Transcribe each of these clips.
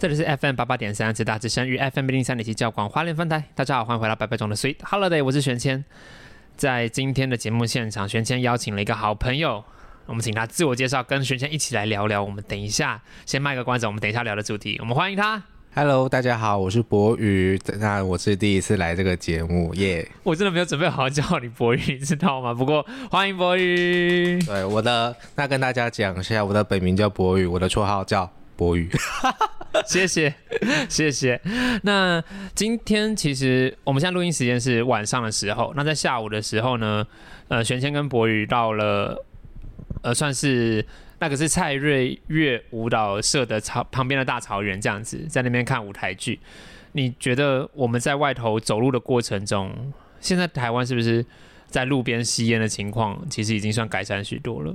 这里是 FM 八八点三，直大之声与 FM 零三点七教广花莲分台。大家好，欢迎回到白白中的 Sweet Holiday，我是玄谦。在今天的节目现场，玄谦邀请了一个好朋友，我们请他自我介绍，跟玄谦一起来聊聊。我们等一下先卖个关子，我们等一下聊的主题，我们欢迎他。Hello，大家好，我是博宇。那我是第一次来这个节目，耶、我真的没有准备好好叫你博宇，你知道吗？不过欢迎博宇。对，我的那跟大家讲一下，我的本名叫博宇，我的绰号叫博宇。谢谢，谢谢。那今天其实我们现在录音时间是晚上的时候，那在下午的时候呢，呃，玄谦跟博宇到了，呃，算是那个是蔡瑞月舞蹈社的草旁边的大草原这样子，在那边看舞台剧。你觉得我们在外头走路的过程中，现在台湾是不是在路边吸烟的情况，其实已经算改善许多了？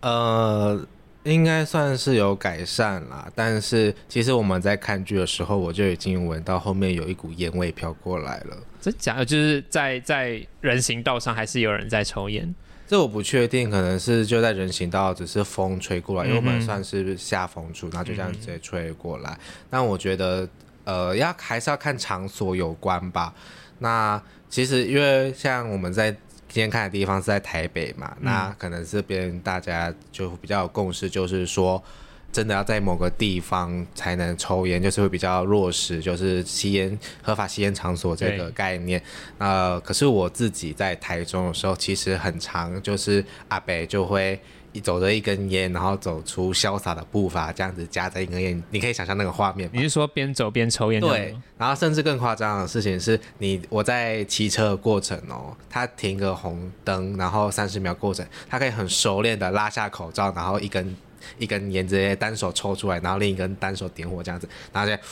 呃，应该算是有改善啦，但是其实我们在看剧的时候，我就已经闻到后面有一股烟味飘过来了。真假的？就是在在人行道上还是有人在抽烟？这我不确定，可能是就在人行道，只是风吹过来，因为我们算是下风处，然后就这样直接吹过来。但我觉得，呃，要还是要看场所有关吧。那其实因为像我们在今天看的地方是在台北嘛，那可能这边大家就比较有共识，就是说。真的要在某个地方才能抽烟，就是会比较落实，就是吸烟合法吸烟场所这个概念。呃，可是我自己在台中的时候，其实很长，就是阿北就会一走着一根烟，然后走出潇洒的步伐，这样子夹着一根烟，你可以想象那个画面你是说边走边抽烟？对，，然后甚至更夸张的事情是你我在骑车的过程哦，他停个红灯，然后三十秒过程，他可以很熟练的拉下口罩，然后一根一根烟直接单手抽出来，然后另一根单手点火这样子，然后就，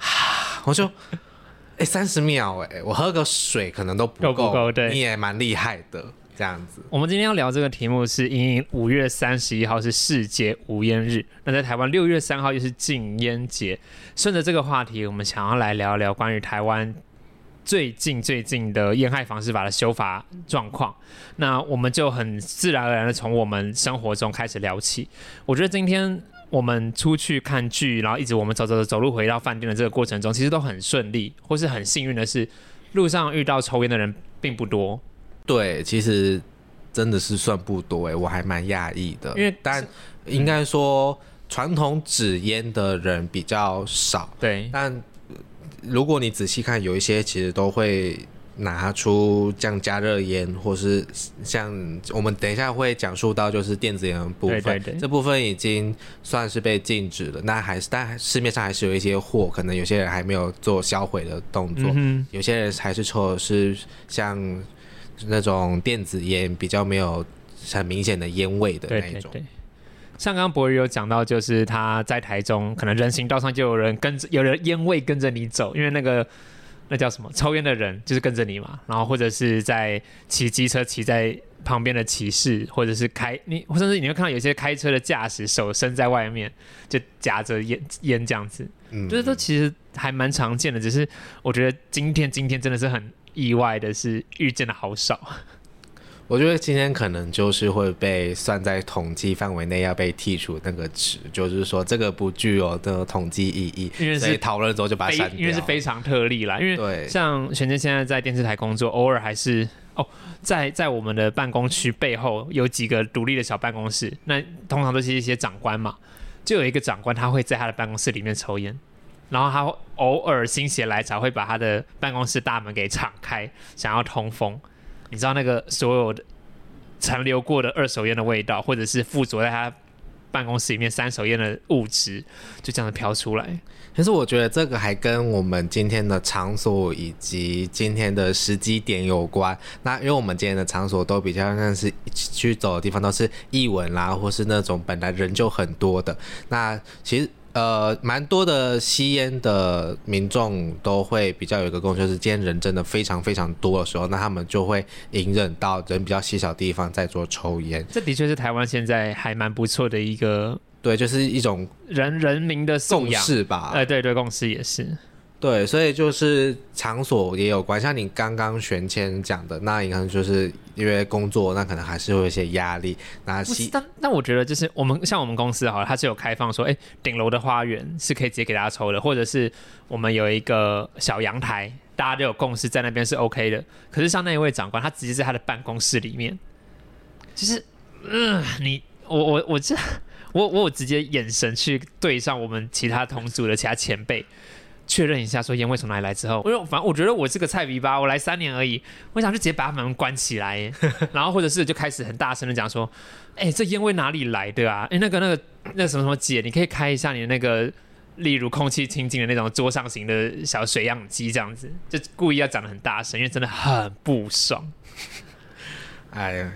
我就。哎，三十秒哎，我喝个水可能都不够够，不够对你也蛮厉害的，这样子。我们今天要聊这个题目是因应五月三十一号是世界无烟日，那在台湾六月三号又是禁烟节。顺着这个话题，我们想要来聊聊关于台湾最近最近的烟害防治法的修法状况。那我们就很自然而然的从我们生活中开始聊起。我觉得今天我们出去看剧，然后一直我们走走走走路回到饭店的这个过程中，其实都很顺利，或是很幸运的是，路上遇到抽烟的人并不多。对，其实真的是算不多哎，我还蛮讶异的。因为但应该说传统纸烟的人比较少，对，但呃如果你仔细看，有一些其实都会拿出像加热烟，或是像我们等一下会讲述到就是电子烟的部分，对对对这部分已经算是被禁止了。那还是但市面上还是有一些货，可能有些人还没有做销毁的动作，嗯。有些人还是抽的是像那种电子烟，比较没有很明显的烟味的那一种。对对对。像刚刚博宇有讲到，就是他在台中，可能人行道上就有人跟着，有人烟味跟着你走，因为那个那叫什么，抽烟的人就是跟着你嘛。然后或者是在骑机车骑在旁边的骑士，或者是开你，甚至你会看到有些开车的驾驶手伸在外面，就夹着烟烟这样子，嗯就是都其实还蛮常见的。只是我觉得今天今天真的是很意外的是遇见的好少。我觉得今天可能就是会被算在统计范围内要被剔除那个值，就是说这个不具有的统计意义，因为是讨论之后就把它非删掉。因为是非常特例啦，因为对像玄真现在在电视台工作，偶尔还是哦，在在我们的办公区背后有几个独立的小办公室，那通常都是一些长官嘛，就有一个长官他会在他的办公室里面抽烟，然后他偶尔心血来潮会把他的办公室大门给敞开，想要通风。你知道那个所有的残留过的二手烟的味道，或者是附着在他办公室里面三手烟的物质，就这样子飘出来。其实我觉得这个还跟我们今天的场所以及今天的时机点有关。那因为我们今天的场所都比较像是去走的地方都是艺文啦，或是那种本来人就很多的。那其实呃，蛮多的吸烟的民众都会比较有一个共识，就是今天人真的非常非常多的时候，那他们就会隐忍到人比较稀少的地方在做抽烟。这的确是台湾现在还蛮不错的一个对，就是一种人人民的素共养。吧。哎、对对，共识也是。对，所以就是场所也有关，像你刚刚玄谦讲的，那你看就是因为工作，那可能还是会有一些压力。那不是，但但我觉得就是我们像我们公司好了，它是有开放说，哎、顶楼的花园是可以直接给大家抽的，或者是我们有一个小阳台，大家都有共识在那边是 OK 的。可是像那一位长官，他直接在他的办公室里面，就是，嗯、你我我我这 我我有直接眼神去对上我们其他同组的其他前辈。确认一下，说烟味从哪里来之后，因为反正我觉得我是个菜逼吧，我来三年而已，我想就直接把他们关起来，然后或者是就开始很大声的讲说，哎、这烟味哪里来的啊？哎、那个那个那什么什么姐，你可以开一下你的那个，例如空气清净的那种桌上型的小水样机，这样子，就故意要讲的很大声，因为真的很不爽。哎呀，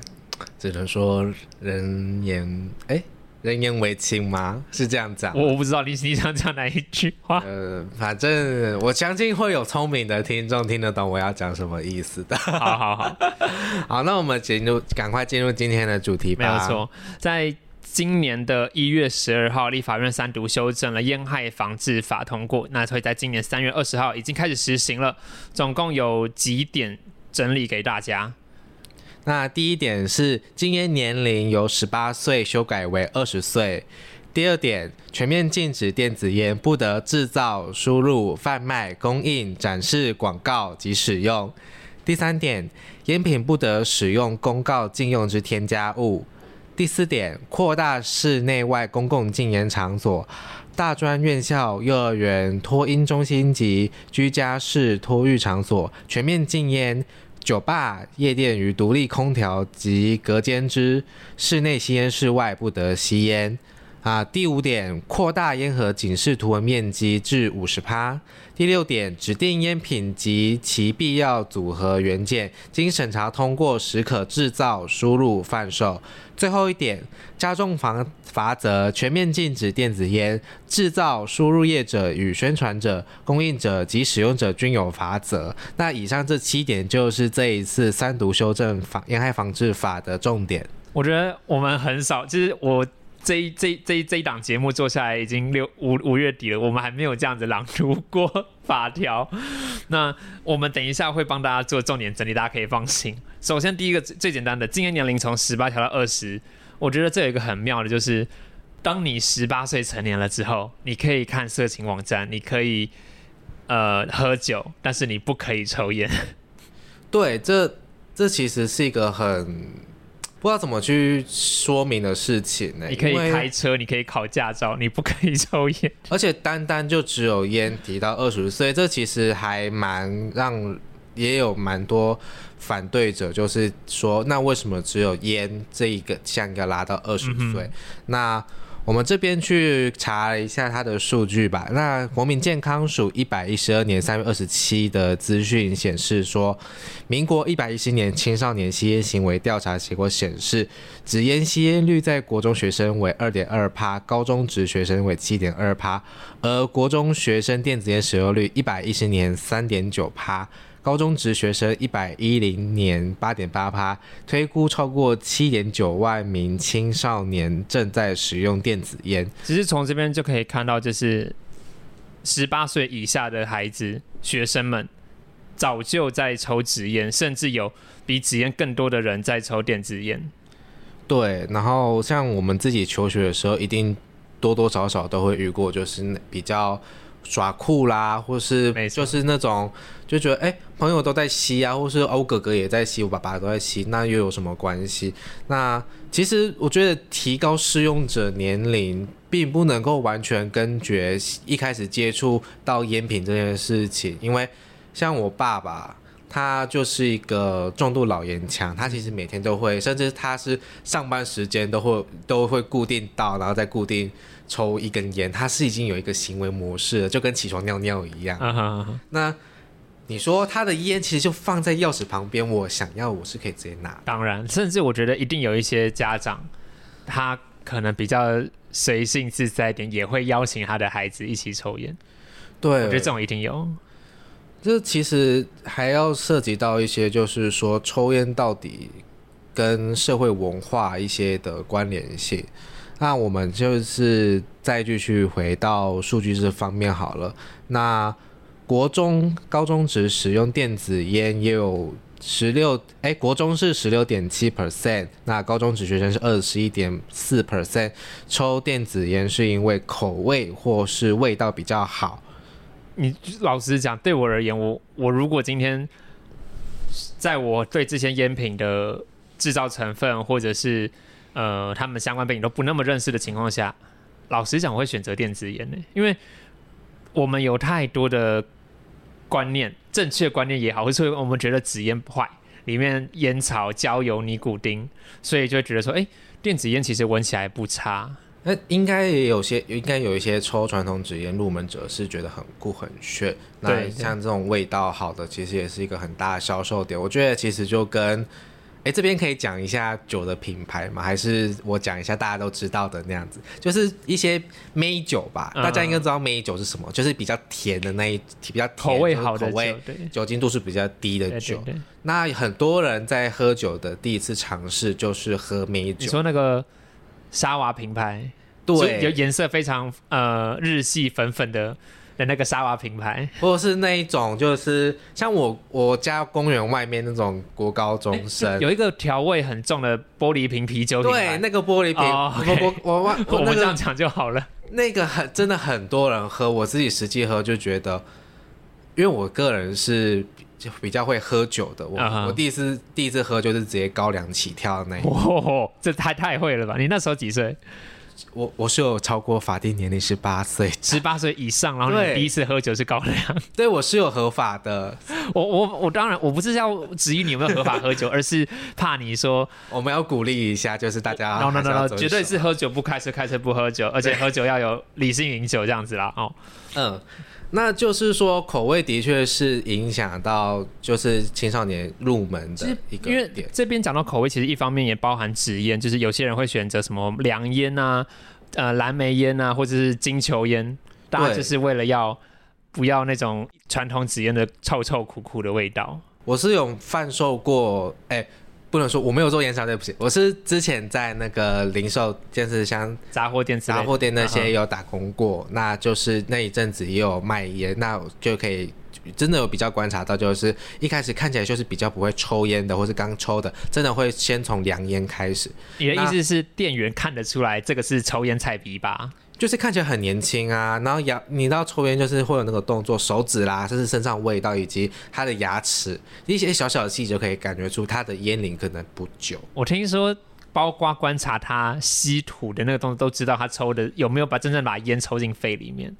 只能说人言哎，人言为轻吗？是这样讲。我我不知道你你想讲哪一句话，呃，反正我相信会有聪明的听众听得懂我要讲什么意思的。好好好，好，那我们进入，赶快进入今天的主题吧。没有错，在。今年的一月十二号，立法院三读修正了烟害防治法通过，那会在今年三月二十号已经开始实行了。总共有几点整理给大家。那第一点是禁烟年龄由十八岁修改为二十岁。第二点，全面禁止电子烟不得制造、输入、贩卖、供应、展示、广告及使用。第三点，烟品不得使用公告禁用之添加物。第四点，扩大室内外公共禁烟场所，大专院校、幼儿园、托婴中心及居家式托育场所全面禁烟。酒吧、夜店与独立空调及隔间之室内吸烟，室外不得吸烟。啊，第五点，扩大烟盒警示图文面积至五十趴。第六点，指定烟品及其必要组合元件，经审查通过时可制造、输入、贩售。最后一点，加重罚罚则，全面禁止电子烟制造、输入业者与宣传者、供应者及使用者均有罚则。那以上这七点就是这一次三读修正法烟害防治法的重点。我觉得我们很少，就是我这一这一这一这一档节目做下来已经六五五月底了，我们还没有这样子朗读过 法条。那我们等一下会帮大家做重点整理，大家可以放心。首先第一个最简单的，禁烟年龄从十八调到二十，我觉得这有一个很妙的就是，当你十八岁成年了之后，你可以看色情网站，你可以呃喝酒，但是你不可以抽烟。对，这这其实是一个很不知道怎么去说明的事情呢、你可以开车，你可以考驾照，你不可以抽烟。而且单单就只有烟提到二十岁，这其实还蛮让也有蛮多反对者，就是说，那为什么只有烟这一个项要拉到二十岁？那我们这边去查了一下它的数据吧。那国民健康署一百一十二年三月二十七的资讯显示说，民国一百一十年青少年吸烟行为调查结果显示，纸烟吸烟率在国中学生为二点二趴，高中职学生为七点二趴，而国中学生电子烟使用率一百一十年三点九趴。高中职学生一百一零年八点八趴，推估超过七点九万名青少年正在使用电子烟。其实从这边就可以看到，就是十八岁以下的孩子、学生们早就在抽纸烟，甚至有比纸烟更多的人在抽电子烟。对，然后像我们自己求学的时候，一定多多少少都会遇过，就是比较耍酷啦，或是就是那种就觉得哎、朋友都在吸啊，或是哦我哥哥也在吸，我爸爸都在吸，那又有什么关系？那其实我觉得提高适用者年龄，并不能够完全根绝一开始接触到烟品这件事情，因为像我爸爸。他就是一个重度老烟枪，他其实每天都会，甚至他是上班时间都会都会固定到，然后再固定抽一根烟，他是已经有一个行为模式了，就跟起床尿尿一样。啊哈哈那你说他的烟其实就放在钥匙旁边，我想要我是可以直接拿。当然，甚至我觉得一定有一些家长，他可能比较随性自在一点，也会邀请他的孩子一起抽烟。对，我觉得这种一定有。这其实还要涉及到一些，就是说抽烟到底跟社会文化一些的关联性。那我们就是再继续回到数据这方面好了。那国中、高中只使用电子烟也有十六，哎，国中是十六点七 percent，那高中只学生是二十一点四 percent。抽电子烟是因为口味或是味道比较好。你老实讲，对我而言，我我如果今天在我对这些烟品的制造成分或者是呃他们相关背景都不那么认识的情况下，老实讲，我会选择电子烟呢，因为我们有太多的观念，正确观念也好，或是我们觉得纸烟坏，里面烟草、焦油、尼古丁，所以就会觉得说，哎、电子烟其实闻起来不差。那应该也有些，应该有一些抽传统纸烟入门者是觉得很酷很炫。那像这种味道好的，其实也是一个很大的销售点。我觉得其实就跟，哎，这边可以讲一下酒的品牌吗？还是我讲一下大家都知道的那样子？就是一些美酒吧，嗯大家应该知道美酒是什么，就是比较甜的那一比较甜口味好的酒口味，对酒精度是比较低的对酒。对对，那很多人在喝酒的第一次尝试就是喝美你酒，说那个沙瓦品牌，对有，颜色非常呃日系粉粉的的那个沙瓦品牌，或者是那一种，就是像我我家公园外面那种国高中生，有一个调味很重的玻璃瓶啤酒品对。那个玻璃瓶，哦我我我我 我们这样讲就好了。那个很真的很多人喝，我自己实际喝就觉得，因为我个人是就比较会喝酒的，我、我第一次第一次喝就是直接高粱起跳的那一种，哦，这太太会了吧？你那时候几岁？我我是有超过法定年龄十八岁，十八岁以上，然后你第一次喝酒是高粱。对我是有合法的，我我我当然我不是要质疑你有没有合法喝酒，而是 怕你说我们要鼓励一下，就是大家 no no no no，绝对是喝酒不开车，开车不喝酒，而且喝酒要有理性饮酒这样子啦。哦，嗯，那就是说口味的确是影响到就是青少年入门的一个因为点。这边讲到口味，其实一方面也包含纸烟，就是有些人会选择什么凉烟啊、呃蓝莓烟啊，或者是金球烟，大家就是为了要不要那种传统纸烟的臭臭苦苦的味道。我是有贩售过，哎、不能说我没有做烟商，对不起，我是之前在那个零售，就是像杂货店杂货店那些嗯有打工过，那就是那一阵子也有卖烟，那就可以。真的有比较观察到，就是一开始看起来就是比较不会抽烟的，或是刚抽的，真的会先从凉烟开始，你的意思是店员看得出来这个是抽烟菜逼吧？就是看起来很年轻啊，然后牙，你知道抽烟就是会有那个动作，手指啦，甚至身上味道，以及他的牙齿一些小小的细节，就可以感觉出他的烟龄可能不久。我听说，包括观察他吸吐的那个动作，都知道他抽的有没有把真正把烟抽进肺里面。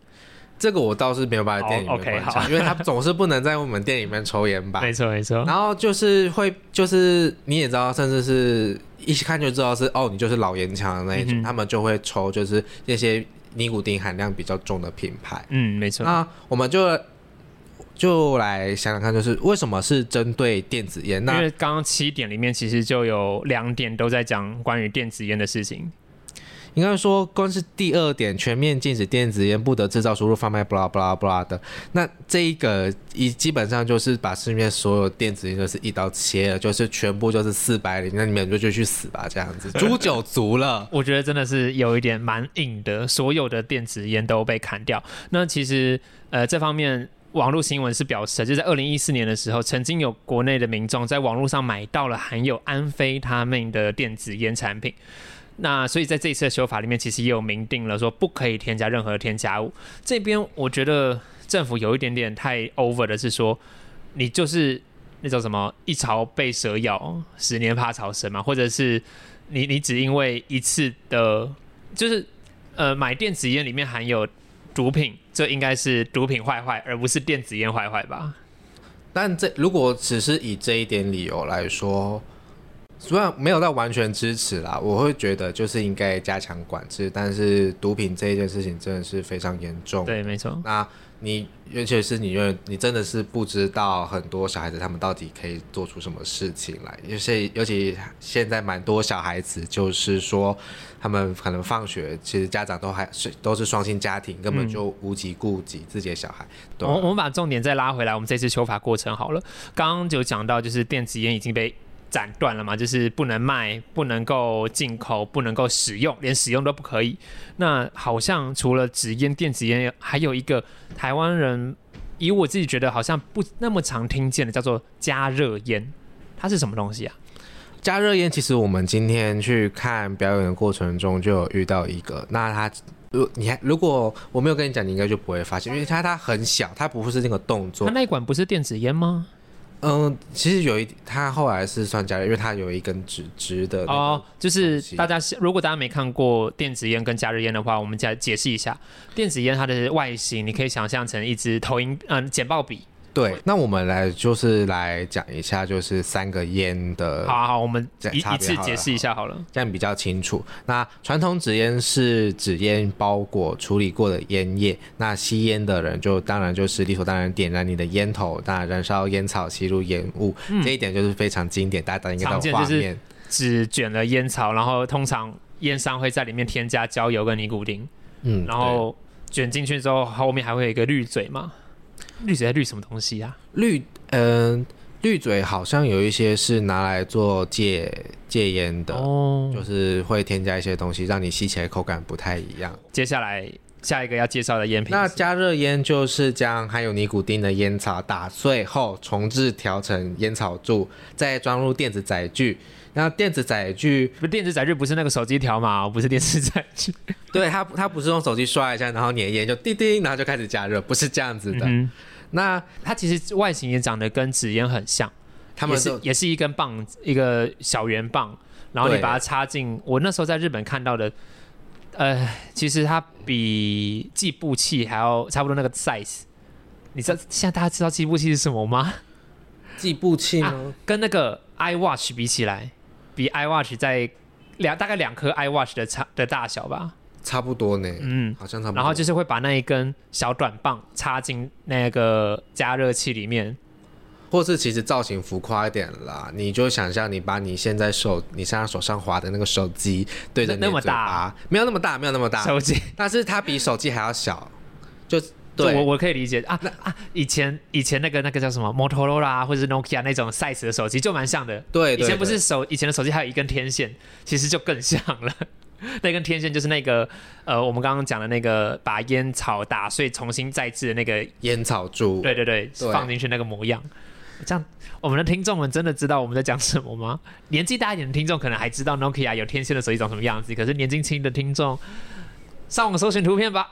这个我倒是没有办法在店里哦面观察，好因为他总是不能在我们店里面抽烟吧。没错，没错。然后就是会，就是你也知道，甚至是一看就知道是哦，你就是老烟枪的那一种，嗯他们就会抽就是那些尼古丁含量比较重的品牌。嗯，没错。那我们就就来想想看，就是为什么是针对电子烟？那因那为刚刚七点里面其实就有两点都在讲关于电子烟的事情。应该说，光是第二点，全面禁止电子烟，不得制造、输入、贩卖，巴拉巴拉巴拉的。那这一个一基本上就是把市面所有电子烟就是一刀切了，就是全部就是四百零，那你们就就去死吧，这样子，诛九族了。我觉得真的是有一点蛮硬的，所有的电子烟都被砍掉。那其实呃这方面。网络新闻是表示，就在二零一四年的时候，曾经有国内的民众在网络上买到了含有安非他命的电子烟产品。那所以在这一次的修法里面，其实也有明定了说不可以添加任何添加物。这边我觉得政府有一点点太 over 的是说，你就是那种什么一朝被蛇咬，十年怕草绳嘛，或者是你你只因为一次的，就是呃买电子烟里面含有毒品，这应该是毒品坏坏，而不是电子烟坏坏吧？但这如果只是以这一点理由来说，虽然没有到完全支持啦，我会觉得就是应该加强管制。但是毒品这一件事情真的是非常严重。对，没错。那你尤其是你，因为你真的是不知道很多小孩子他们到底可以做出什么事情来。尤其尤其现在蛮多小孩子，就是说他们可能放学，其实家长都还是都是双薪家庭，根本就无及顾及自己的小孩。对我我们把重点再拉回来，我们这次修法过程好了。刚刚就讲到，就是电子烟已经被斩断了嘛，就是不能卖，不能够进口，不能够使用，连使用都不可以。那好像除了纸烟、电子烟，还有一个台湾人，以我自己觉得好像不那么常听见的，叫做加热烟，它是什么东西啊？加热烟其实我们今天去看表演的过程中就有遇到一个，那它如你还如果我没有跟你讲，你应该就不会发现，因为它它很小，它不是那个动作它。那一管不是电子烟吗？嗯，其实有一它后来是算加热，因为它有一根直直的哦，就是大家如果大家没看过电子烟跟加热烟的话，我们再解释一下。电子烟它的外形，你可以想象成一支投影嗯简报笔。对，那我们来就是来讲一下，就是三个烟的好好好，我们这一一次解释一下好了。这样比较清楚。那传统纸烟是纸烟包裹处理过的烟叶，那吸烟的人就当然就是理所当然点燃你的烟头，那燃烧烟草吸入烟雾，这一点就是非常经典，大家应该画面。只卷了烟草，然后通常烟商会在里面添加焦油跟尼古丁，嗯，然后卷进去之后，后面还会有一个滤嘴嘛。滤嘴在绿什么东西啊？对滤嗯、绿嘴好像有一些是拿来做戒戒烟的，哦，就是会添加一些东西，让你吸起来口感不太一样。接下来下一个要介绍的烟品那加热烟就是将含有尼古丁的烟草打碎后重置调成烟草柱，再装入电子载具。那电子载具，不电子载具不是那个手机条码、哦，不是电子载具。对它它不是用手机刷一下，然后你的烟就滴滴，然后就开始加热，不是这样子的。嗯，那它其实外形也长得跟纸烟很像，他们是也是一根棒，一个小圆棒，然后你把它插进。我那时候在日本看到的，呃，其实它比计步器还要差不多那个 size。你知道现在大家知道计步器是什么吗？计步器吗？跟那个 iWatch 比起来，比 iWatch 在两大概两颗 iWatch 的差的大小吧。差不多呢，嗯，好像差不多。然后就是会把那一根小短棒插进那个加热器里面，或是其实造型浮夸一点啦，你就想象你把你现在手你现在手上滑的那个手机对着你那么大，没有那么大，没有那么大，手机。但是它比手机还要小，就对对我我可以理解啊啊！以前以前那个那个叫什么 Motorola 或者是 Nokia 那种 size 的手机就蛮像的。对对以前不是手以前的手机还有一根天线，其实就更像了。那根天线就是那个呃，我们刚刚讲的那个把烟草打碎重新再制的那个，烟草柱，对对对，对放进去那个模样。这样，我们的听众们真的知道我们在讲什么吗？年纪大一点的听众可能还知道 Nokia 有天线的手机长什么样子，可是年纪轻的听众，上网搜寻图片吧。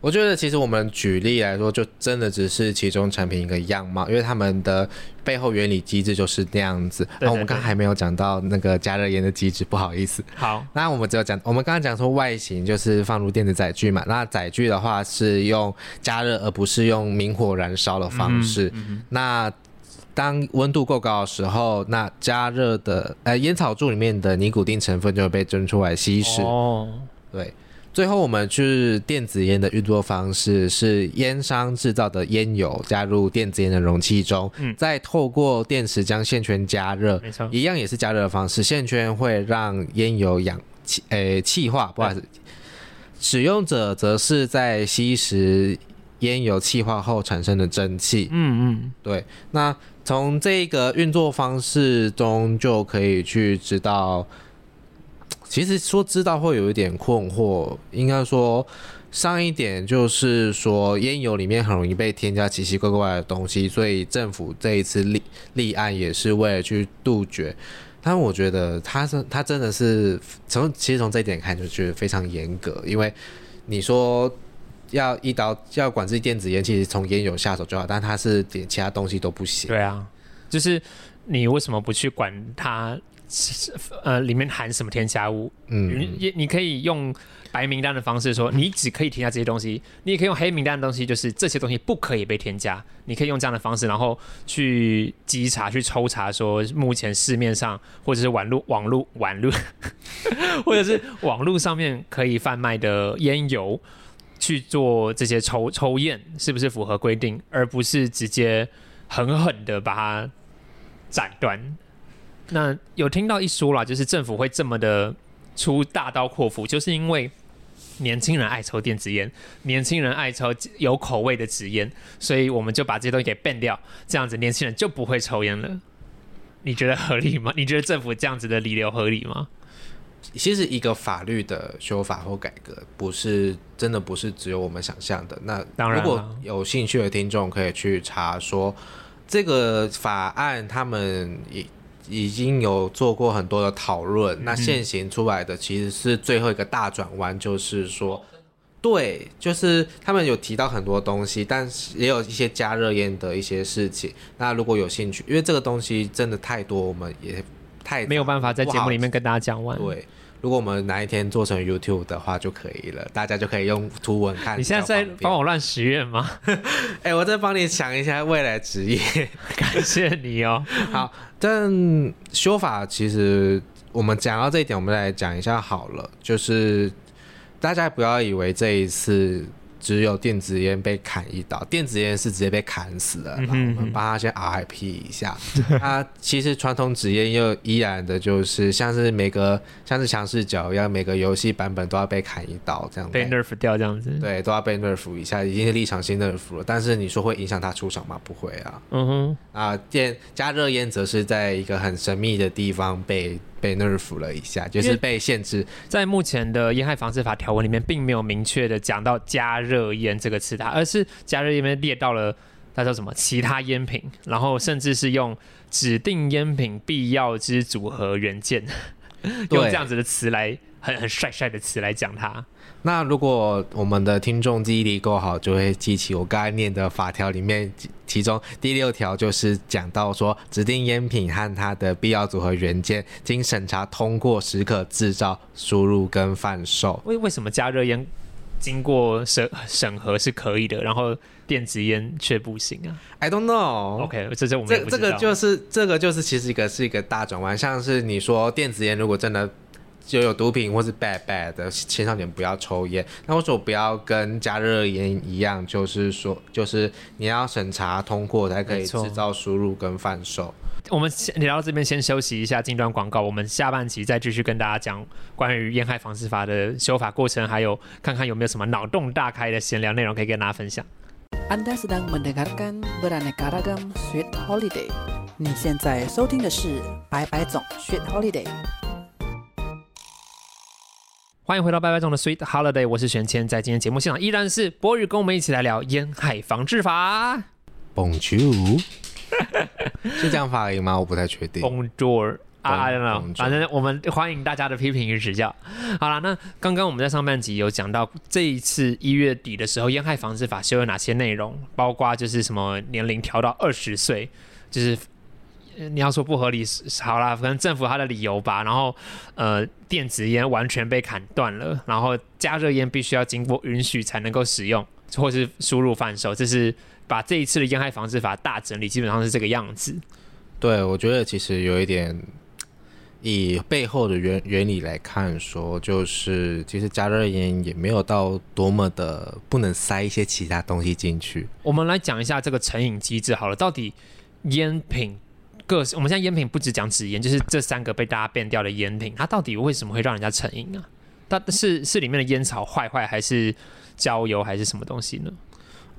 我觉得其实我们举例来说，就真的只是其中产品一个样貌，因为他们的背后原理机制就是那样子。然后我们刚刚还没有讲到那个加热烟的机制，不好意思。好，那我们只有讲，我们刚刚讲说外形就是放入电子载具嘛，那载具的话是用加热而不是用明火燃烧的方式。那当温度够高的时候，那加热的呃烟草柱里面的尼古丁成分就会被蒸出来稀释。哦，对，最后我们就是电子烟的运作方式是烟商制造的烟油加入电子烟的容器中，嗯。再透过电池将线圈加热，没错。一样也是加热的方式，线圈会让烟油氧气诶气化，不好意思，使用者则是在吸食烟油气化后产生的蒸汽。嗯嗯，对，那从这个运作方式中就可以去知道，其实说知道会有一点困惑，应该说上一点就是说烟油里面很容易被添加奇奇怪怪的东西，所以政府这一次立立案也是为了去杜绝。但我觉得他是他真的是从其实从这一点看就觉得非常严格，因为你说要一刀要管制电子烟，其实从烟油下手就好，但他是点其他东西都不行。对啊，就是你为什么不去管他呃里面含什么添加物，嗯，你你可以用白名单的方式说，你只可以添加这些东西；你也可以用黑名单的东西，就是这些东西不可以被添加。你可以用这样的方式，然后去稽查、去抽查，说目前市面上或者是网络、网络、网络，或者是网络上面可以贩卖的烟油，去做这些抽抽验，是不是符合规定，而不是直接狠狠的把它斩断。那有听到一说啦，就是政府会这么的出大刀阔斧，就是因为年轻人爱抽电子烟，年轻人爱抽有口味的纸烟，所以我们就把这些东西给 ban 掉，这样子年轻人就不会抽烟了。你觉得合理吗？你觉得政府这样子的理由合理吗？其实一个法律的修法或改革，不是真的不是只有我们想象的。那当然如果有兴趣的听众可以去查说，这个法案他们已已经有做过很多的讨论。那现行出来的其实是最后一个大转弯，就是说。对，就是他们有提到很多东西，但是也有一些加热烟的一些事情。那如果有兴趣，因为这个东西真的太多，我们也太没有办法在节目里面跟大家讲完。对，如果我们哪一天做成 YouTube 的话就可以了，大家就可以用图文看。你现在在帮我乱许愿吗？哎、我在帮你想一下未来职业。感谢你哦。好，但修法其实我们讲到这一点，我们来讲一下好了，就是大家不要以为这一次。只有电子烟被砍一刀，电子烟是直接被砍死了。嗯哼我们帮他先 RIP 一下。他其实传统纸烟又依然的就是像是每个像是强势角一样，每个游戏版本都要被砍一刀这样。被 nerf 掉这样子。对，都要被 nerf 一下，已经是立场性 nerf 了。但是你说会影响他出场吗？不会啊。嗯哼，啊，电加热烟则是在一个很神秘的地方被被 nerf 了一下，就是被限制。在目前的烟害防治法条文里面，并没有明确的讲到加热烟这个词它，而是加热烟里面列到了它叫什么其他烟品，然后甚至是用指定烟品必要之组合元件，用这样子的词来很很帅帅的词来讲它。那如果我们的听众记忆力够好，就会记起我刚才念的法条里面，其其中第六条就是讲到说，指定烟品和它的必要组合元件经审查通过时可制造、输入跟贩售。为为什么加热烟经过审审核是可以的，然后电子烟却不行啊 I don't know。？OK，这这我们这这个就是这个就是其实一个是一个大转弯，像是你说电子烟如果真的就有毒品或是 bad bad 的青少年不要抽烟，那为什么不要跟加热烟一样，就是说就是你要审查通过才可以制造、输入跟贩售。我们先聊到这边，先休息一下，进段广告。我们下半期再继续跟大家讲关于烟害防治法的修法过程，还有看看有没有什么脑洞大开的闲聊内容可以跟大家分享。Anda sedang mendengarkan beraneka ragam Sweet Holiday。你现在收听的是白白总 Sweet Holiday。欢迎回到拜拜中的 Sweet Holiday，我是玄谦，在今天节目现场依然是博宇，跟我们一起来聊烟害防治法。Bonjour，是这样发音吗？我不太确定。Bonjour。啊 I don't know，反正我们欢迎大家的批评与指教。好了，那刚刚我们在上半集有讲到，这一次一月底的时候，烟害防治法修有哪些内容，包括就是什么年龄调到二十岁，就是呃你要说不合理，是好啦，可能政府它的理由吧。然后呃，电子烟完全被砍断了，然后加热烟必须要经过允许才能够使用，或是输入贩售，这是把这一次的烟害防治法大整理，基本上是这个样子。对，我觉得其实有一点，以背后的原原理来看说，就是其实加热烟也没有到多么的不能塞一些其他东西进去。我们来讲一下这个成瘾机制好了，到底烟品各，我们现在烟品不只讲纸烟，就是这三个被大家变掉的烟品，它到底为什么会让人家成瘾啊？它是是里面的烟草坏坏，还是焦油，还是什么东西呢？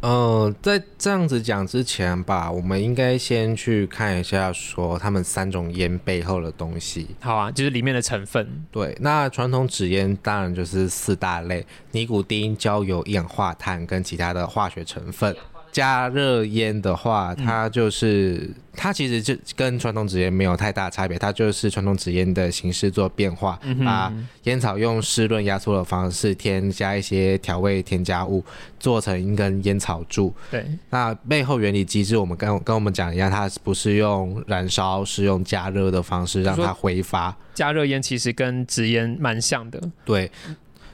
呃，在这样子讲之前吧，我们应该先去看一下说他们三种烟背后的东西。好啊，就是里面的成分。对，那传统纸烟当然就是四大类：尼古丁、焦油、一氧化碳跟其他的化学成分。加热烟的话，它就是、它其实就跟传统纸烟没有太大差别，它就是传统纸烟的形式做变化，嗯把烟草用湿润压缩的方式添加一些调味添加物，做成一根烟草柱。对，那背后原理机制，我们跟跟我们讲一样，它不是用燃烧，是用加热的方式让它挥发。加热烟其实跟纸烟蛮像的。对，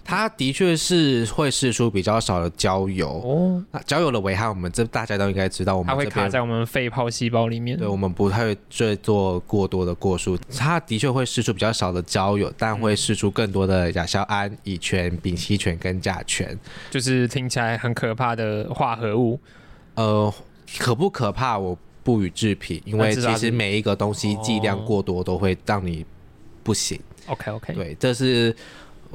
它的确是会释出比较少的焦油。哦，那焦油的危害，我们这大家都应该知道。我们它会卡在我们肺泡细胞里面。对，我们不太会去做过多的过数，它的确会释出比较少的焦油，但会释出更多的亚硝胺、乙醛、丙烯醛跟甲醛。就是听起来很可怕的化合物。呃，可不可怕？我不予置评，因为其实每一个东西剂量过多都会让你不行。OK OK，对，这是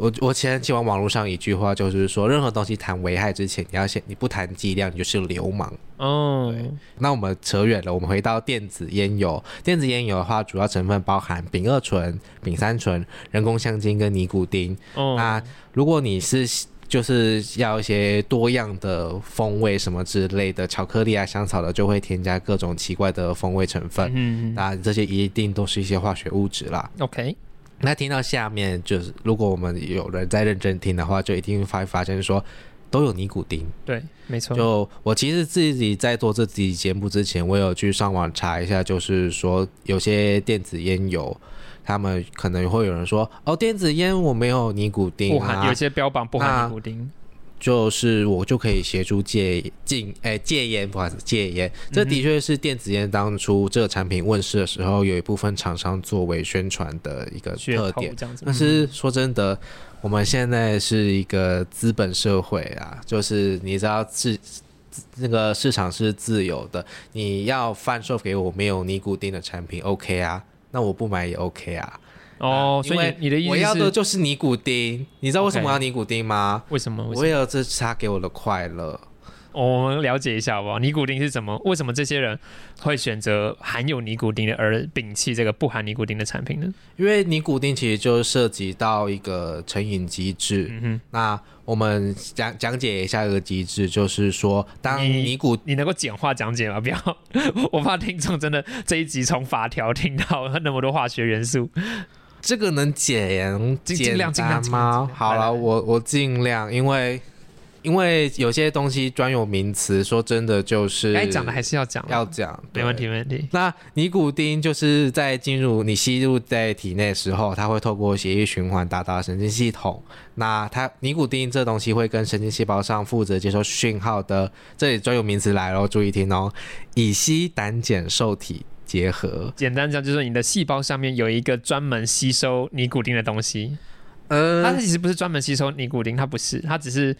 我我前喜欢网络上一句话，就是说，任何东西谈危害之前，你要先你不谈剂量，你就是流氓。哦，那我们扯远了，我们回到电子烟油。电子烟油的话，主要成分包含丙二醇、丙三醇、人工香精跟尼古丁。哦，那如果你是就是要一些多样的风味什么之类的，巧克力啊、香草的，就会添加各种奇怪的风味成分。嗯那这些一定都是一些化学物质啦。，OK，那听到下面，就是如果我们有人在认真听的话，就一定会发现说都有尼古丁。对，没错。就我其实自己在做这期节目之前，我有去上网查一下，就是说有些电子烟油，他们可能会有人说，哦，电子烟我没有尼古丁不含有啊，些标榜不含尼古丁。就是我就可以协助戒禁，哎、戒烟，不好意思，戒烟。这的确是电子烟当初这个产品问世的时候，有一部分厂商作为宣传的一个特点。但是说真的，我们现在是一个资本社会啊，就是你知道市那个市场是自由的，你要贩售给我没有尼古丁的产品，OK 啊，那我不买也 OK 啊。哦，所以你的意思我要的就是尼古丁，你知道为什么要尼古丁吗？为什么？为什么为了这是他给我的快乐。哦我们了解一下好不好？尼古丁是怎么？为什么这些人会选择含有尼古丁的，而摒弃这个不含尼古丁的产品呢？因为尼古丁其实就涉及到一个成瘾机制。嗯哼，那我们讲讲解一下这个机制，就是说，当尼古你能够简化讲解吗？不要，我怕听众真的这一集从法条听到那么多化学元素。这个能减尽简尽量尽量量尽吗？好了，我我尽量，因为因为有些东西专有名词，说真的就是该讲的还是要讲，要讲，没问题，没问题。那尼古丁就是在进入你吸入在体内的时候，它会透过血液循环达到神经系统。那它尼古丁这东西会跟神经细胞上负责接收讯号的，这里专有名词来喽，注意听哦，乙烯胆碱受体结合。简单讲，就是你的细胞上面有一个专门吸收尼古丁的东西，呃它呃，其实不是专门吸收尼古丁，它不是，它只是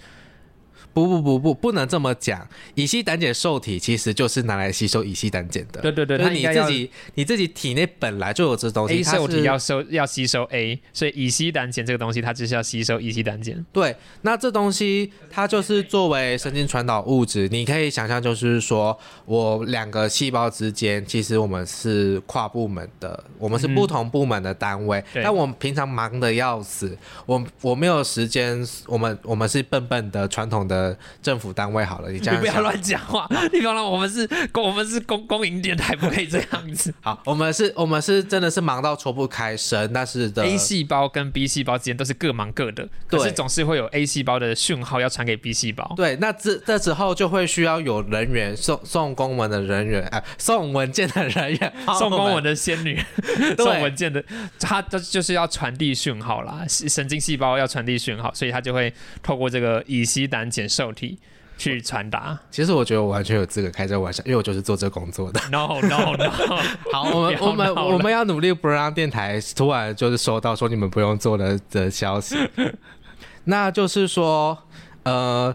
不不不不，不能这么讲。乙烯胆碱受体其实就是拿来吸收乙烯胆碱的。对对对，就是你自己你自己体内本来就有这东西 A 受体要收要吸收 A，所以乙烯胆碱这个东西它就是要吸收乙烯胆碱。对，那这东西它就是作为神经传导物质，你可以想象，就是说我两个细胞之间，其实我们是跨部门的，我们是不同部门的单位，嗯对但我们平常忙的要死，我我没有时间，我们我们是笨笨的传统的政府单位好了，你这样你不要乱讲话，你不要让我们是公我们是公公营电台，不可以这样子。好，我们是我们是真的是忙到抽不开身，但是的 A 细胞跟 B 细胞之间都是各忙各的，可是总是会有 A 细胞的讯号要传给 B 细胞。对，那这这时候就会需要有人员送送公文的人员，哎、送文件的人员，送公文的。仙女，送文件的，它它就是要传递讯号啦，神经细胞要传递讯号，所以他就会透过这个乙烯胆碱受体去传达。其实我觉得我完全有资格开这个玩笑，因为我就是做这工作的。No no no，好，我们我们我们要努力不让电台突然就是收到说你们不用做了的消息。那就是说，呃，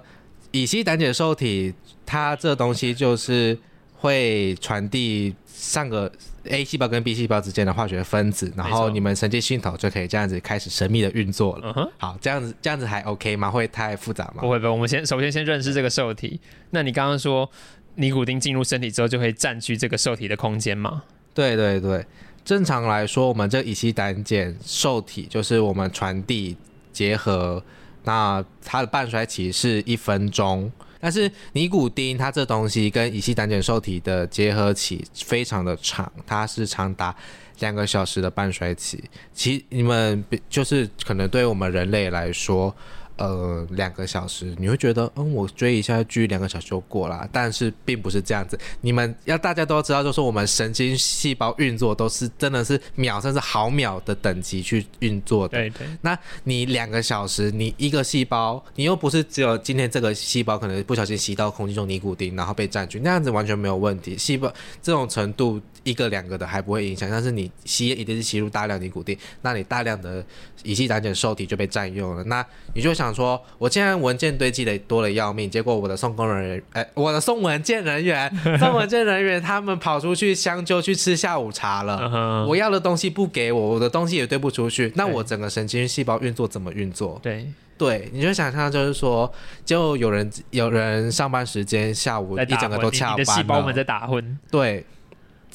乙烯胆碱受体它这东西就是会传递上个 A 细胞跟 B 细胞之间的化学分子，然后你们神经系统就可以这样子开始神秘的运作了。嗯。好，这样子这样子还 OK 吗？会太复杂吗不？会不会，我们先首先先认识这个受体。那你刚刚说尼古丁进入身体之后就会占据这个受体的空间吗？对对对，正常来说，我们这乙烯胆碱受体就是我们传递结合，那它的半衰期是一分钟。但是尼古丁它这东西跟乙烯胆碱受体的结合期非常的长，它是长达两个小时的半衰期。其你们就是可能对我们人类来说。呃，两个小时，你会觉得，嗯，我追一下剧两个小时就过了，但是并不是这样子。你们要大家都知道，就是我们神经细胞运作都是真的是秒甚至毫秒的等级去运作的。对对，那你两个小时，你一个细胞，你又不是只有今天这个细胞可能不小心吸到空气中尼古丁，然后被占据，那样子完全没有问题。细胞这种程度一个两个的还不会影响，但是你吸一定是吸入大量尼古丁，那你大量的乙烯胆碱受体就被占用了，那你就想说，我现在文件堆积的多了要命，结果我的送工人员，哎，我的送文件人员，送文件人员他们跑出去相救去吃下午茶了。我要的东西不给我，我的东西也堆不出去，那我整个神经细胞运作怎么运作？对，对，你就想象就是说，就有人有人上班时间下午一整个都翘班了细胞们在打混，对，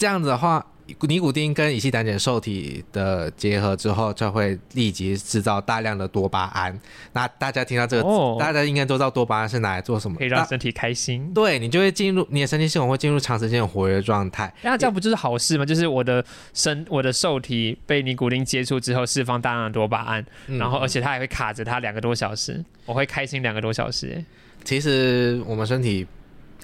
这样子的话，尼古丁跟乙烯胆碱受体的结合之后，就会立即制造大量的多巴胺。那大家听到这个，哦大家应该都知道多巴胺是拿来做什么？可以让身体开心。对你就会进入你的神经系统会进入长时间的活跃状态。那这样不就是好事吗？就是我的身我的受体被尼古丁接触之后，释放大量的多巴胺，嗯然后而且它还会卡着它两个多小时，我会开心两个多小时。哎其实我们身体，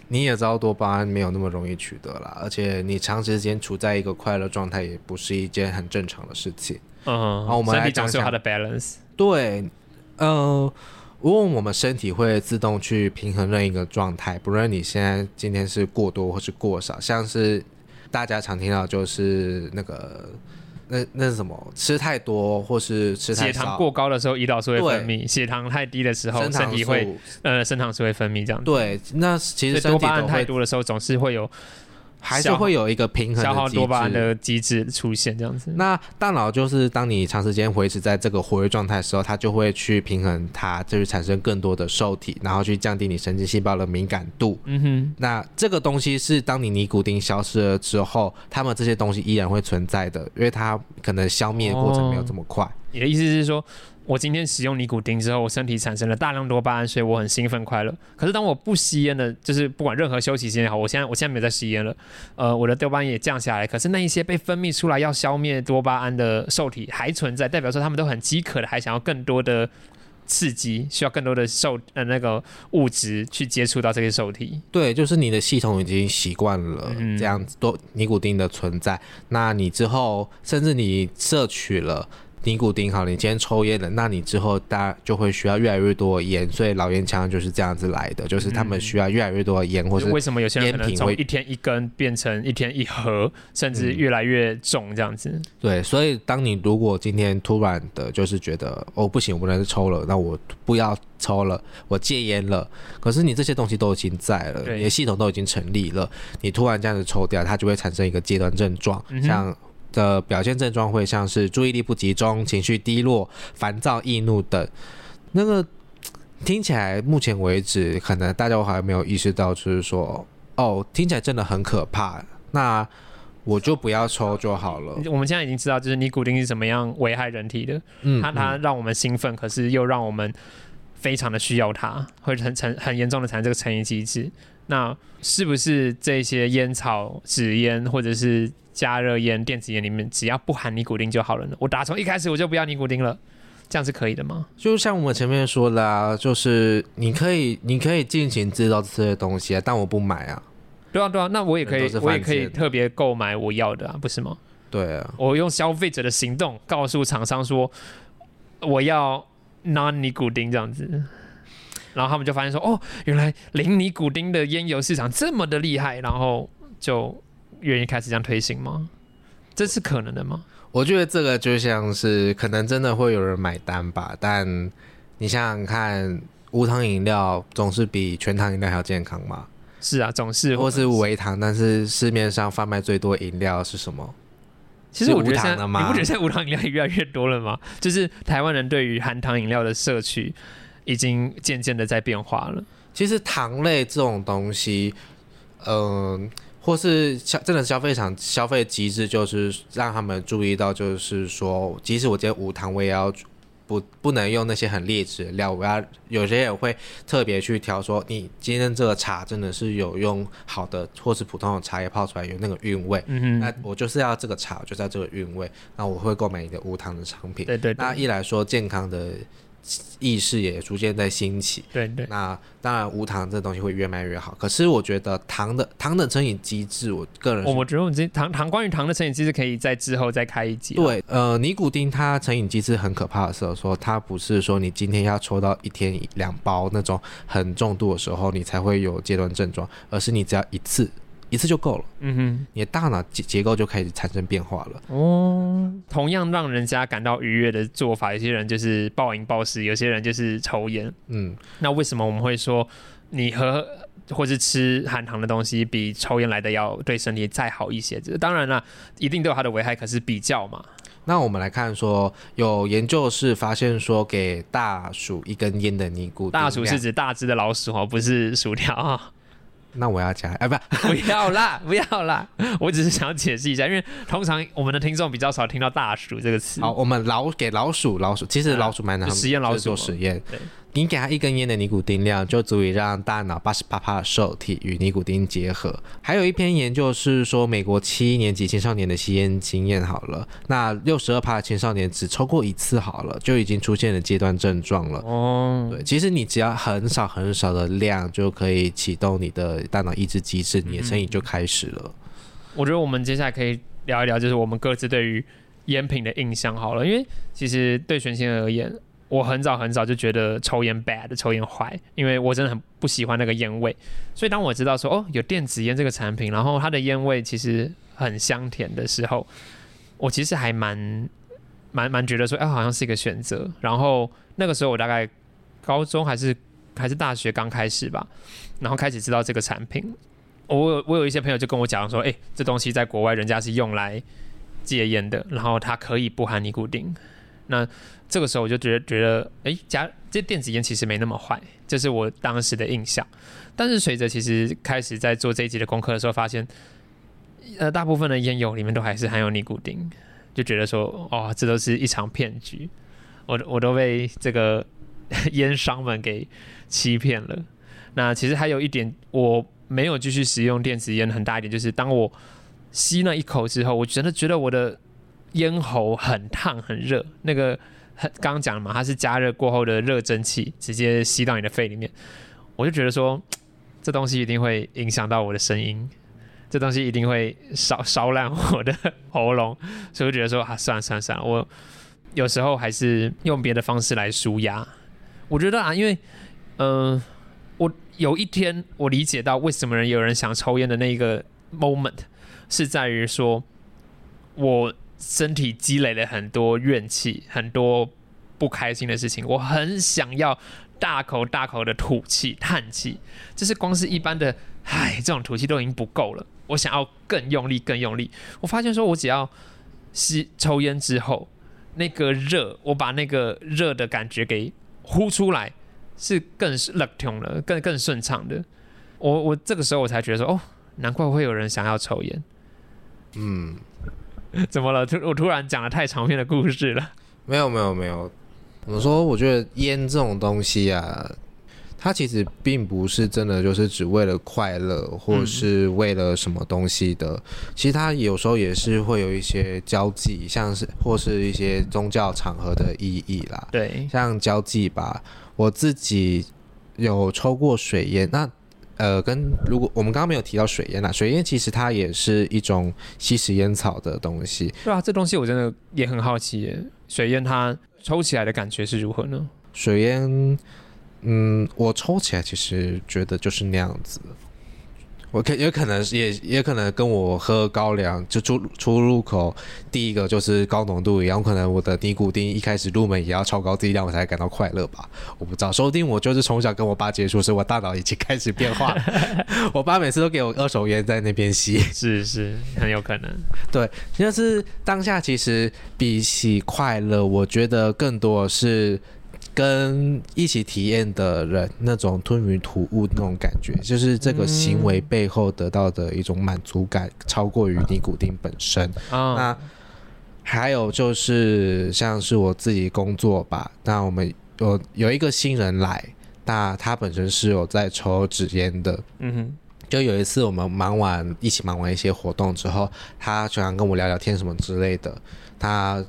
你也知道多巴胺没有那么容易取得啦，而且你长时间处在一个快乐状态，也不是一件很正常的事情。嗯，好我们身来讲讲体总是有它的 balance。对，呃，如果我们身体会自动去平衡任一个状态，不论你现在今天是过多或是过少，像是大家常听到就是那个那那是什么，吃太多或是吃太少，血糖过高的时候，胰岛素会分泌；血糖太低的时候，身体会呃升糖素会分泌这样子。对，那其实多巴胺太多的时候，总是会有还是会有一个平衡的消耗机多巴胺制的机制出现这样子。那大脑就是当你长时间维持在这个活跃状态的时候，它就会去平衡它，就是产生更多的受体，然后去降低你神经细胞的敏感度。嗯哼，那这个东西是当你尼古丁消失了之后，它们这些东西依然会存在的，因为它可能消灭的过程没有这么快。你的意思是说，我今天使用尼古丁之后，我身体产生了大量多巴胺，所以我很兴奋快乐。可是当我不吸烟的，就是不管任何休息时间也好，我现在我现在没有在吸烟了，呃，我的多巴胺也降下来，可是那一些被分泌出来要消灭多巴胺的受体还存在，代表说他们都很饥渴的，还想要更多的。刺激需要更多的受呃那个物质去接触到这些受体，对，就是你的系统已经习惯了这样子多尼古丁的存在，那你之后甚至你摄取了。尼古丁好了，你今天抽烟了，那你之后大家就会需要越来越多的烟，所以老烟枪就是这样子来的，就是他们需要越来越多的烟，或是为什么有些人可能烟品会从一天一根变成一天一盒，甚至嗯越来越重这样子？对，所以当你如果今天突然的就是觉得哦不行，我不能抽了，那我不要抽了，我戒烟了。可是你这些东西都已经在了，对你的系统都已经成立了，你突然这样子抽掉，它就会产生一个阶段症状，嗯像。的表现症状会像是注意力不集中、情绪低落、烦躁、易怒等。那个听起来，目前为止，可能大家还没有意识到，就是说，哦，听起来真的很可怕。那我就不要抽就好了。我们现在已经知道，就是尼古丁是怎么样危害人体的。嗯，它它让我们兴奋，可是又让我们非常的需要它，会很成很严重的产生这个成瘾机制。那是不是这些烟草、纸烟或者是加热烟、电子烟里面，只要不含尼古丁就好了呢？我打从一开始我就不要尼古丁了，这样是可以的吗？就像我们前面说的啊，就是你可以你可以尽情制造这些东西啊，但我不买啊。对啊，对啊，那我也可以我也可以特别购买我要的啊，不是吗？对啊，我用消费者的行动告诉厂商说我要 non 尼古丁这样子，然后他们就发现说，哦，原来零尼古丁的烟油市场这么的厉害，然后就愿意开始这样推行吗？这是可能的吗？我觉得这个就像是可能真的会有人买单吧，但你想想看，无糖饮料总是比全糖饮料还要健康嘛，是啊，总是或是微糖，但是市面上贩卖最多饮料是什么？其实我觉得现在你不觉得现在无糖饮料也越来越多了吗？就是台湾人对于含糖饮料的摄取已经渐渐的在变化了。其实糖类这种东西，嗯、或是消真的消费场消费机制，就是让他们注意到，就是说，即使我今天无糖，我也要不不能用那些很劣质的料，我要有些人会特别去挑说，你今天这个茶真的是有用好的或是普通的茶叶泡出来有那个韵味，嗯哼，那我就是要这个茶，我就是要这个韵味，那我会购买你的无糖的产品。对对对那一来说健康的意识也逐渐在兴起，对对，那当然无糖这东西会越卖越好。可是我觉得糖的糖的成瘾机制，我个人我我觉得我们这糖糖关于糖的成瘾机制可以在之后再开一集。，对，呃，尼古丁它成瘾机制很可怕的时候，说它不是说你今天要抽到一天两包那种很重度的时候，你才会有阶段症状，而是你只要一次一次就够了，嗯哼你的大脑结结构就开始产生变化了。哦，同样让人家感到愉悦的做法，有些人就是暴饮暴食，有些人就是抽烟。嗯，那为什么我们会说你喝 或是吃含糖的东西比抽烟来的要对身体再好一些？这当然了，一定都有它的危害，可是比较嘛，那我们来看说，有研究是发现说，给大鼠一根烟的尼古丁大鼠是，指大只的老鼠哦，不是薯条啊。那我要加，哎，不，不要啦，不要啦！我只是想解释一下，因为通常我们的听众比较少听到“大鼠”这个词。好，我们老给老鼠，老鼠其实啊老鼠蛮难就实验老鼠做实验对。你给他一根烟的尼古丁量，就足以让大脑八十八帕的受体与尼古丁结合。还有一篇研究是说，美国七年级青少年的吸烟经验好了，那六十二帕的青少年只抽过一次好了，就已经出现了阶段症状了。哦，对，其实你只要很少很少的量，就可以启动你的大脑抑制机制，你的成瘾就开始了。我觉得我们接下来可以聊一聊，就是我们各自对于烟品的印象好了。因为其实对玄心而言，我很早很早就觉得抽烟 bad，抽烟坏，因为我真的很不喜欢那个烟味。所以当我知道说哦有电子烟这个产品，然后它的烟味其实很香甜的时候，我其实还蛮蛮蛮觉得说，哎、好像是一个选择。然后那个时候我大概高中还是还是大学刚开始吧，然后开始知道这个产品。我有我有一些朋友就跟我讲说，哎、这东西在国外人家是用来戒烟的，然后它可以不含尼古丁。那这个时候我就觉得觉得，哎、加这电子烟其实没那么坏，这是我当时的印象。但是随着其实开始在做这一集的功课的时候，发现，呃，大部分的烟油里面都还是含有尼古丁，就觉得说，哦，这都是一场骗局，我我都被这个 烟商们给欺骗了。那其实还有一点，我没有继续使用电子烟，很大一点就是当我吸那一口之后，我真的觉得我的咽喉很烫很热，那个很刚讲了嘛，它是加热过后的热蒸汽直接吸到你的肺里面，我就觉得说 这东西一定会影响到我的声音，这东西一定会烧烧烂我的喉咙，所以我觉得说啊，算了算了算了，我有时候还是用别的方式来舒压。我觉得啊，因为嗯、我有一天我理解到为什么人有人想抽烟的那一个 moment，是在于说我身体积累了很多怨气，很多不开心的事情，我很想要大口大口的吐气、叹气，就是光是一般的唉这种吐气都已经不够了，我想要更用力、更用力。我发现说我只要吸抽烟之后，那个热，我把那个热的感觉给呼出来。是更乐通了，更更顺畅的。我我这个时候我才觉得说，哦，难怪会有人想要抽烟。嗯，怎么了？突我突然讲了太长篇的故事了。没有没有没有，怎么说？我觉得烟这种东西啊，它其实并不是真的就是只为了快乐，或是为了什么东西的。其实它有时候也是会有一些交际，像是或是一些宗教场合的意义啦。对，像交际吧，我自己有抽过水烟，那呃，跟如果我们刚刚没有提到水烟啦，水烟其实它也是一种吸食烟草的东西。对啊，这东西我真的也很好奇耶。水烟它抽起来的感觉是如何呢？水烟，嗯，我抽起来其实觉得就是那样子。我可也可能是也也可能跟我喝高粱就出出入口第一个就是高浓度一样，可能我的尼古丁一开始入门也要超高剂量，我才感到快乐吧。我不知道，说不定我就是从小跟我爸接触，所以我大脑已经开始变化了。我爸每次都给我二手烟在那边吸。是是，很有可能。对，就是当下其实比起快乐，我觉得更多是跟一起体验的人那种吞云吐雾那种感觉，就是这个行为背后得到的一种满足感，超过于尼古丁本身。啊，那还有就是像是我自己工作吧，那我们有有一个新人来，那他本身是有在抽纸烟的，嗯哼，就有一次我们忙完一起忙完一些活动之后，他就想跟我聊聊天什么之类的。他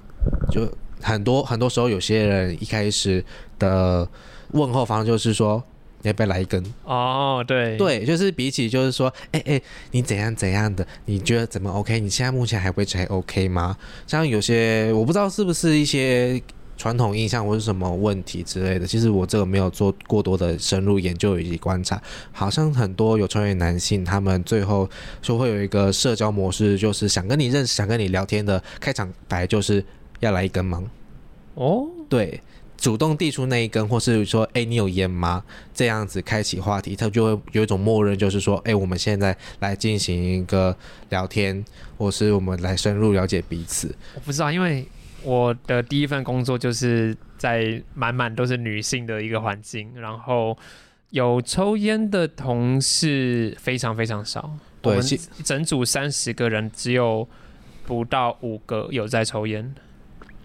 就很多很多时候，有些人一开始的问候方式就是说。你要不要来一根？哦，对，对，就是比起就是说，哎、哎、你怎样怎样的，你觉得怎么 OK？你现在目前还维持还 OK 吗？像有些我不知道是不是一些传统印象或是什么问题之类的，其实我这个没有做过多的深入研究以及观察。好像很多有创业男性，他们最后就会有一个社交模式，就是想跟你认识、想跟你聊天的开场白就是要来一根吗？哦，对，主动递出那一根，或是说，哎、你有烟吗？这样子开启话题，他就会有一种默认，就是说，哎、我们现在来进行一个聊天，或是我们来深入了解彼此。我不知道，因为我的第一份工作就是在满满都是女性的一个环境，然后有抽烟的同事非常非常少。我们对整组三十个人，只有不到五个有在抽烟，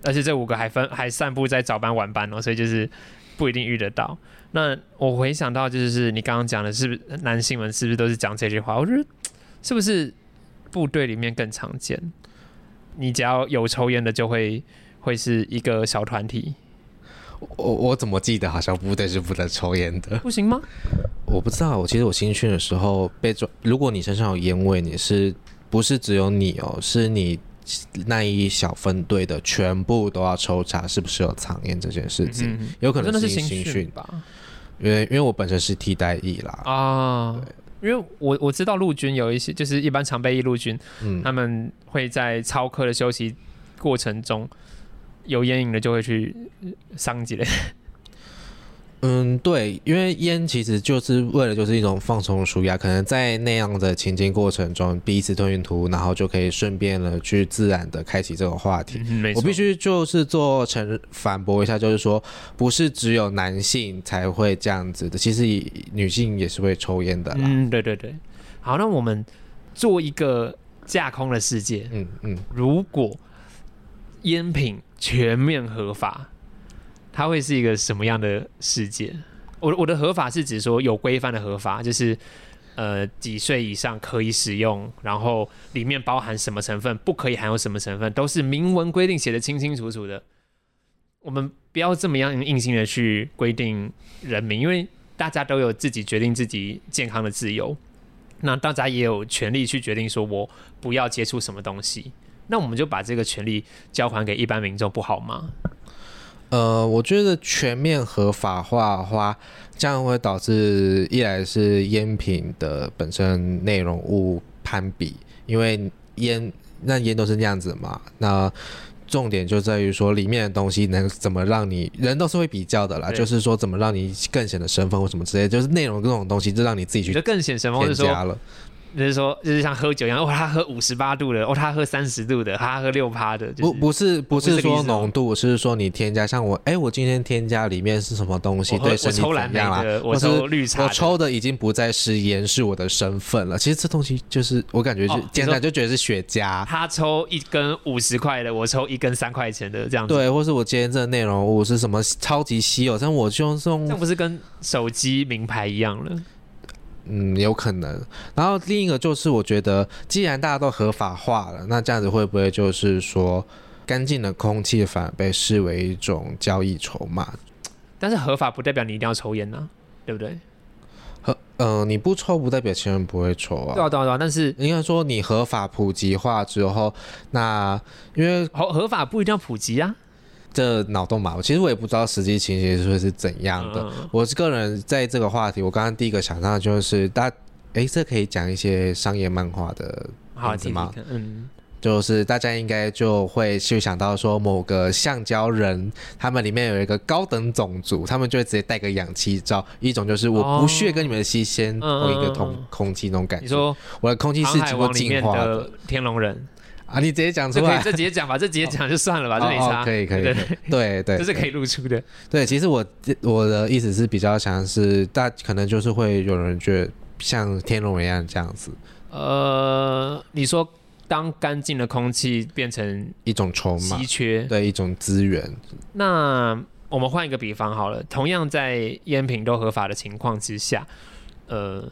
而且这五个还分还散布在早班晚班哦，所以就是不一定遇得到。那我回想到就是你刚刚讲的，是不是男性们是不是都是讲这句话？我觉得是不是部队里面更常见？你只要有抽烟的，就会会是一个小团体，我我怎么记得好像部队是不能抽烟的？不行吗？我不知道，我其实我新训的时候被抓，如果你身上有烟味，你是不是只有你哦？是你那一小分队的全部都要抽查是不是有藏烟这件事情？嗯，有可能真的是新新训，吧？因为因为我本身是替代役啦，啊，因为我我知道陆军有一些，就是一般常备役陆军，嗯，他们会在操课的休息过程中，有烟瘾的就会去上级的。嗯，对，因为烟其实就是为了就是一种放松舒压，可能在那样的情境过程中，彼此吞云吐雾，然后就可以顺便的去自然的开启这种话题。嗯，我必须就是做成反驳一下，就是说，不是只有男性才会这样子的，其实女性也是会抽烟的啦。嗯，对对对。好，那我们做一个架空的世界，嗯嗯，如果烟品全面合法，它会是一个什么样的世界？我我的合法是指说有规范的合法，就是呃几岁以上可以使用，然后里面包含什么成分，不可以含有什么成分，都是明文规定写的清清楚楚的。我们不要这么样硬性的去规定人民，因为大家都有自己决定自己健康的自由。那大家也有权利去决定说，我不要接触什么东西。那我们就把这个权利交还给一般民众，不好吗？呃，我觉得全面合法化的话，这样会导致一来是烟品的本身内容物攀比，因为烟那烟都是那样子嘛，那。重点就在于说里面的东西能怎么让你人都是会比较的啦，就是说怎么让你更显得身份或什么之类，就是内容这种东西就让你自己去更显神风，添是说，加了。就是说，就是像喝酒一样，哦，他喝五十八度的，哦，他喝三十度的，他喝六趴的，就是、不不是不不是是说浓度，是说你添加像我，哎，我今天添加里面是什么东西，对身体我抽蓝莓怎样啦？的，我是抽绿茶的，我抽的已经不再是烟，是我的身份了。其实这东西就是我感觉就哦简单就觉得是雪茄，他抽一根五十块的，我抽一根三块钱的，这样子。对，或是我今天这个内容物是什么超级稀有，但我就用这这不是跟手机名牌一样了？嗯有可能。然后另一个就是我觉得，既然大家都合法化了，那这样子会不会就是说，干净的空气反而被视为一种交易筹码？但是合法不代表你一定要抽烟呐、对不对？合呃，你不抽不代表其他人不会抽啊。对啊，对啊，对啊。但是应该说，你合法普及化之后，那因为合合法不一定要普及啊。这脑洞嘛，我其实我也不知道实际情形会是怎样的。嗯我是个人在这个话题，我刚刚第一个想到的就是大，诶，这可以讲一些商业漫画的好，题吗。嗯，就是大家应该就会去想到说，某个橡胶人，他们里面有一个高等种族，他们就会直接戴个氧气罩，一种就是我不屑跟你们吸鲜嗯同一个嗯空气那种感觉。你说我的空气《是经过王》里面净化的天龙人，啊，你直接讲出来。这直接讲吧，这直接讲就算了吧，这没哦差。哦可以可以，对对对，这是可以露出的。对，其实我我的意思是比较想是大可能就是会有人觉得像天龙一样这样子，呃，你说当干净的空气变成一种筹码稀，缺，对一种资源。那我们换一个比方好了，同样在烟品都合法的情况之下，呃，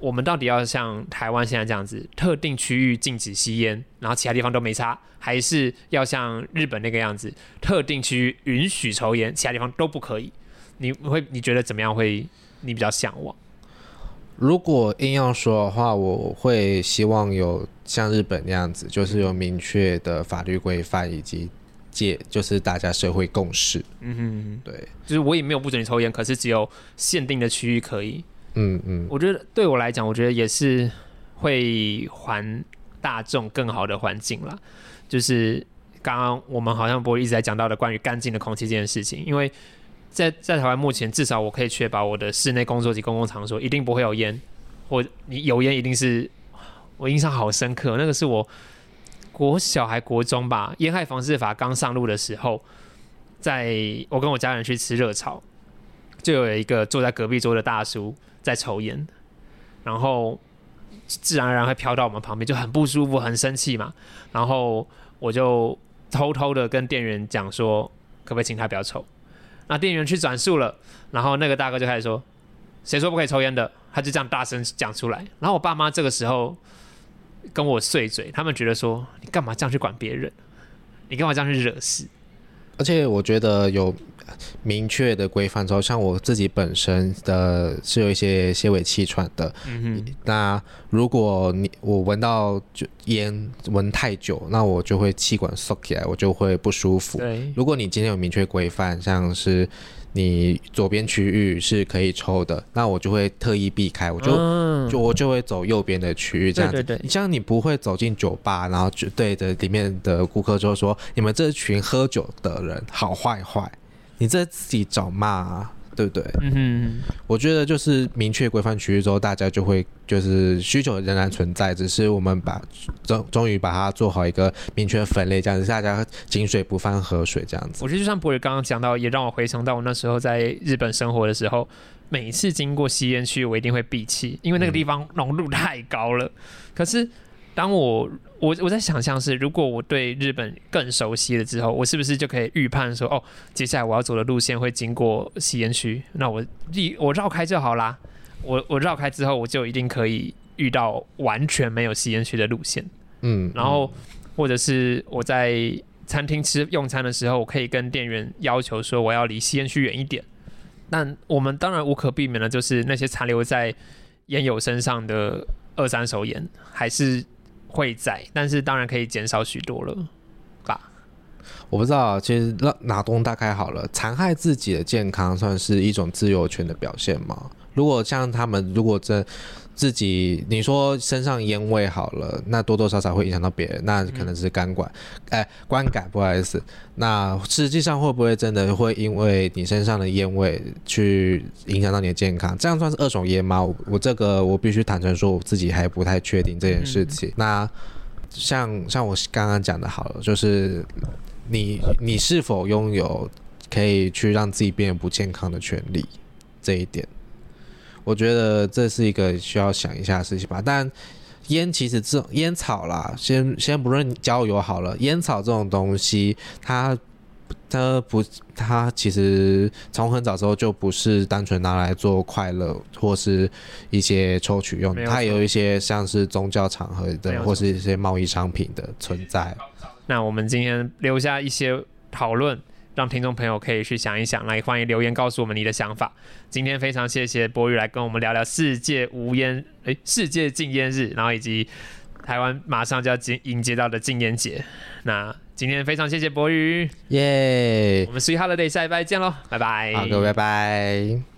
我们到底要像台湾现在这样子，特定区域禁止吸烟，然后其他地方都没差，还是要像日本那个样子，特定区域允许抽烟，其他地方都不可以？你会你觉得怎么样会你比较向往？如果硬要说的话，我会希望有像日本那样子，就是有明确的法律规范以及界，就是大家社会共识。嗯哼，对，就是我也没有不准你抽烟，可是只有限定的区域可以。嗯嗯，我觉得对我来讲，我觉得也是会还大众更好的环境啦。就是刚刚我们好像不会一直在讲到的关于干净的空气这件事情，因为在在台湾目前至少我可以确保我的室内工作及公共场所一定不会有烟，或你有烟一定是我印象好深刻，那个是我国小还国中吧，烟害防治法刚上路的时候，在我跟我家人去吃热炒，就有一个坐在隔壁桌的大叔在抽烟，然后自然而然会飘到我们旁边，就很不舒服、很生气嘛。然后我就偷偷的跟店员讲说，可不可以请他不要抽？那店员去转述了，然后那个大哥就开始说，谁说不可以抽烟的？他就这样大声讲出来。然后我爸妈这个时候跟我碎嘴，他们觉得说，你干嘛这样去管别人？你干嘛这样去惹事？而且我觉得有明确的规范之后，像我自己本身的是有一些些微气喘的，嗯哼，那如果你我闻到就烟闻太久，那我就会气管缩起来，我就会不舒服。对，如果你今天有明确规范，像是你左边区域是可以抽的，那我就会特意避开，我就、嗯就我就会走右边的区域这样。子。对对对。你像你不会走进酒吧，然后就对着里面的顾客就说你们这群喝酒的人好坏坏，你这自己找骂啊，对不对？嗯哼，我觉得就是明确规范区域之后，大家就会就是需求仍然存在，只是我们把终终于把它做好一个明确分类，这样子大家井水不犯河水这样子。我觉得就像博宇刚刚讲到，也让我回想到我那时候在日本生活的时候，每一次经过吸烟区，我一定会闭气，因为那个地方浓度太高了。可是当我我我在想象是，如果我对日本更熟悉了之后，我是不是就可以预判说，哦，接下来我要走的路线会经过吸烟区，那我一我绕开就好啦。我我绕开之后，我就一定可以遇到完全没有吸烟区的路线。嗯，然后或者是我在餐厅吃用餐的时候，我可以跟店员要求说我要离吸烟区远一点。但我们当然无可避免的就是那些残留在烟友身上的二三手烟还是会在，但是当然可以减少许多了吧。我不知道，其实让哪东大概好了，残害自己的健康算是一种自由权的表现吗？如果像他们，如果真自己你说身上烟味好了，那多多少少会影响到别人，那可能是肝管，哎、观感，不好意思。那实际上会不会真的会因为你身上的烟味去影响到你的健康？这样算是二手烟吗？我我这个我必须坦诚说，我自己还不太确定这件事情。那像像我刚刚讲的，好了，就是你你是否拥有可以去让自己变得不健康的权利，这一点，我觉得这是一个需要想一下的事情吧。但烟其实这种烟草啦，先先不论交友好了，烟草这种东西，它它不，它其实从很早之后就不是单纯拿来做快乐或是一些抽取用它有一些像是宗教场合的，或是一些贸易商品的存在。那我们今天留下一些讨论，让听众朋友可以去想一想，来欢迎留言告诉我们你的想法。今天非常谢谢博宇来跟我们聊聊世界无烟诶，世界禁烟日，然后以及台湾马上就要迎迎接到的禁烟节。那今天非常谢谢博宇，耶我！们 Sweet Holiday 下一拜见喽，拜拜。好，各位拜拜。